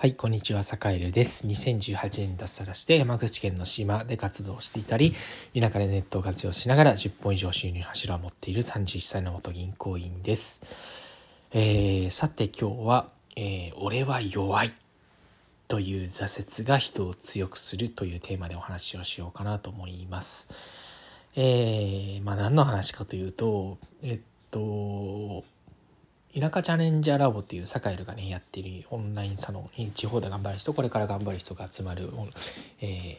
はい、こんにちは、坂井です。2018年脱サラして山口県の島で活動していたり、田舎でネットを活用しながら10本以上収入の柱を持っている31歳の元銀行員です。えー、さて今日は、えー、俺は弱いという挫折が人を強くするというテーマでお話をしようかなと思います。えー、まあ何の話かというと、えっと、田舎チャレンジャーラボっていうサカエルがねやってるオンラインサロン地方で頑張る人これから頑張る人が集まるオン,、え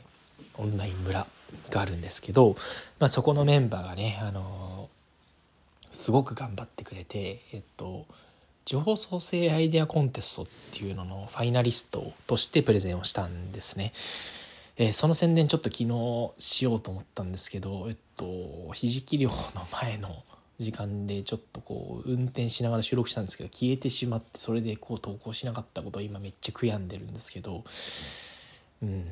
ー、オンライン村があるんですけど、まあ、そこのメンバーがね、あのー、すごく頑張ってくれてえっと地方創生アイデアコンテストっていうののファイナリストとしてプレゼンをしたんですね。えー、その宣伝ちょっと昨日しようと思ったんですけど、えっと、ひじき漁の前の時間でちょっとこう運転しながら収録したんですけど消えてしまってそれでこう投稿しなかったことを今めっちゃ悔やんでるんですけどうん。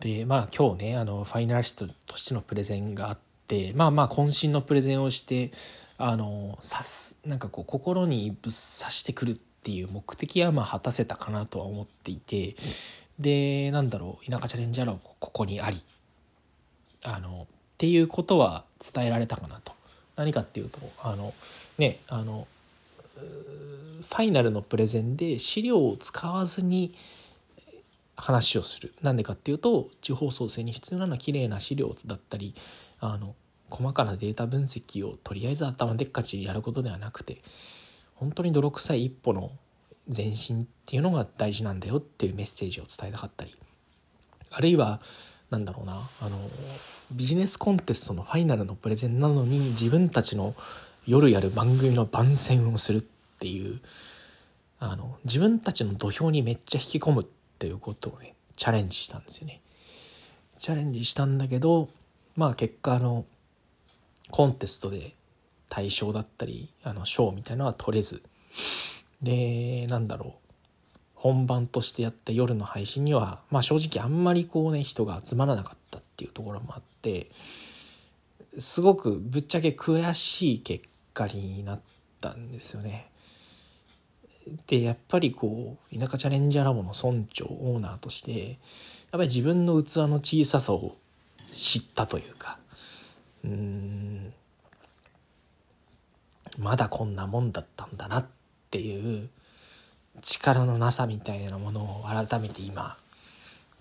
でまあ今日ねあのファイナリストとしてのプレゼンがあってまあまあ渾身のプレゼンをしてあのさすなんかこう心にぶっ刺してくるっていう目的はまあ果たせたかなとは思っていてでなんだろう田舎チャレンジャーはここにありあのっていうことは伝えられたかなと。何かっていうとあのねあのファイナルのプレゼンで資料を使わずに話をする。なんでかっていうと地方創生に必要なのは綺麗な資料だったりあの細かなデータ分析をとりあえず頭でっかちやることではなくて本当に泥臭い一歩の前進っていうのが大事なんだよっていうメッセージを伝えたかったりあるいはなんだろうな。あのビジネスコンテストのファイナルのプレゼンなのに自分たちの夜やる番組の番宣をするっていう。あの自分たちの土俵にめっちゃ引き込むっていうことをねチャレンジしたんですよね。チャレンジしたんだけどまあ結果あのコンテストで大賞だったりあの賞みたいのは取れず。でなんだろう。本番としてやった夜の配信には、まあ正直あんまりこうね、人が集まらなかったっていうところもあって、すごくぶっちゃけ悔しい結果になったんですよね。で、やっぱりこう、田舎チャレンジャーラボの村長、オーナーとして、やっぱり自分の器の小ささを知ったというか、うん、まだこんなもんだったんだなっていう力のなさみたいなものを改めて今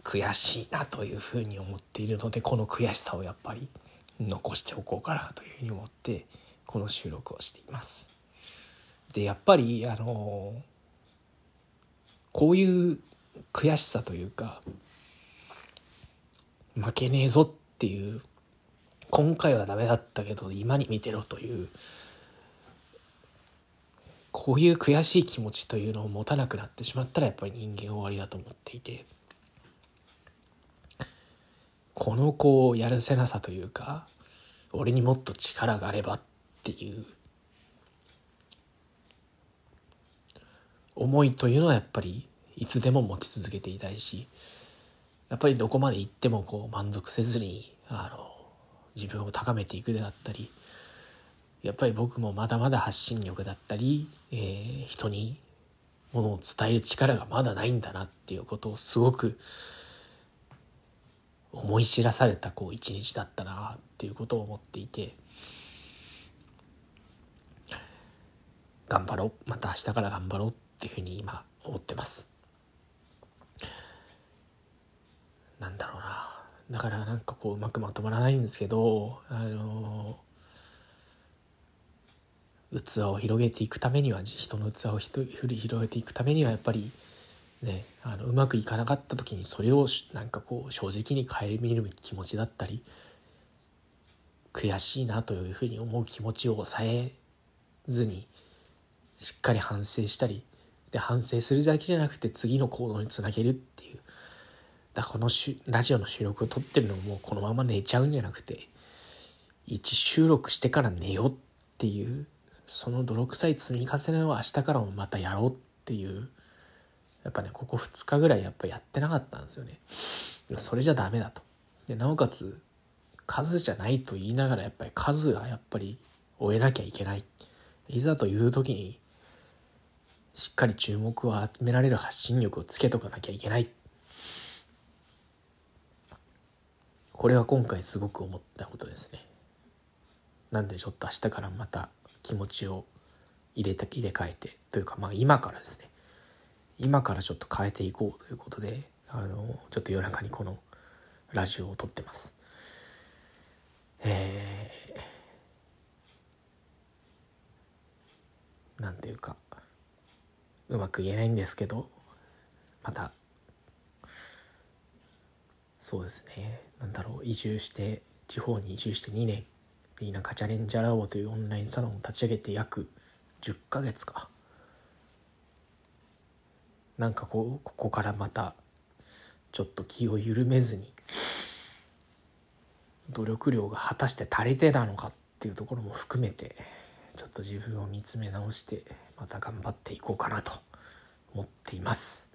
悔しいなというふうに思っているのでこの悔しさをやっぱり残しておこうかなというふうに思ってこの収録をしています。でやっぱりあのこういう悔しさというか負けねえぞっていう今回はダメだったけど今に見てろというこういう悔しい気持ちというのを持たなくなってしまったらやっぱり人間終わりだと思っていてこのこうやるせなさというか俺にもっと力があればっていう思いというのはやっぱりいつでも持ち続けていたいしやっぱりどこまで行ってもこう満足せずにあの自分を高めていくであったりやっぱり僕もまだまだ発信力だったり、えー、人にものを伝える力がまだないんだなっていうことをすごく思い知らされたこう一日だったなっていうことを思っていて頑張ろう。また明日から頑張ろうっていうふうに今思ってます。なんだろうな。だからなんかこううまくまとまらないんですけどあの器を広げていくためには人の器を広げていくためにはやっぱりねあのうまくいかなかった時にそれをなんかこう正直に顧みる気持ちだったり悔しいなというふうに思う気持ちを抑えずにしっかり反省したりで反省するだけじゃなくて次の行動につなげるっていう。だこのしラジオの収録を撮ってるのもこのまま寝ちゃうんじゃなくて1収録してから寝ようっていうその泥臭い積み重ねを明日からもまたやろうっていうやっぱねここ2日ぐらいやっぱやってなかったんですよね。それじゃダメだと。でなおかつ数じゃないと言いながらやっぱり数がやっぱり終えなきゃいけない。いざという時にしっかり注目を集められる発信力をつけとかなきゃいけない。これは今回すごく思ったことですね。なんでちょっと明日からまた気持ちを入れた入れ替えてというかまあ今からですね。今からちょっと変えていこうということであのちょっと夜中にこのラジオを撮ってます。えー、なんていうかうまく言えないんですけどまたそうですね。なんだろう移住して地方に移住して2年。田舎チャレンジャーラボというオンラインサロンを立ち上げて約10ヶ月かなんかこうここからまたちょっと気を緩めずに努力量が果たして足りてたのかっていうところも含めてちょっと自分を見つめ直してまた頑張っていこうかなと思っています。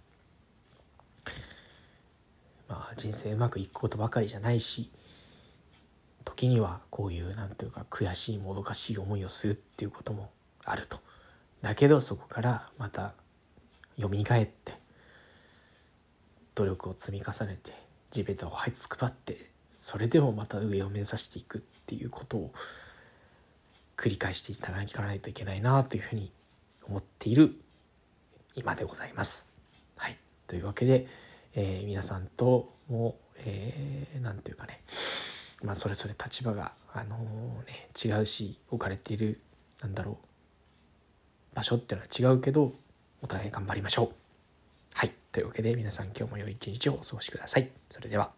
まあ人生うまくいくことばかりじゃないし時にはこういうなんていうか悔しいもどかしい思いをするっていうこともあると。だけどそこからまた蘇って努力を積み重ねて地べたを這いつくばってそれでもまた上を目指していくっていうことを繰り返していただかないといけないなというふうに思っている今でございます。はい、というわけで、えー、皆さんとも、えー、ていうかね、まあ、それぞれ立場が、あのー、ね、違うし置かれているなんだろう場所っていうのは違うけどお互い頑張りましょう。はい。というわけで皆さん今日も良い一日をお過ごしください。それでは。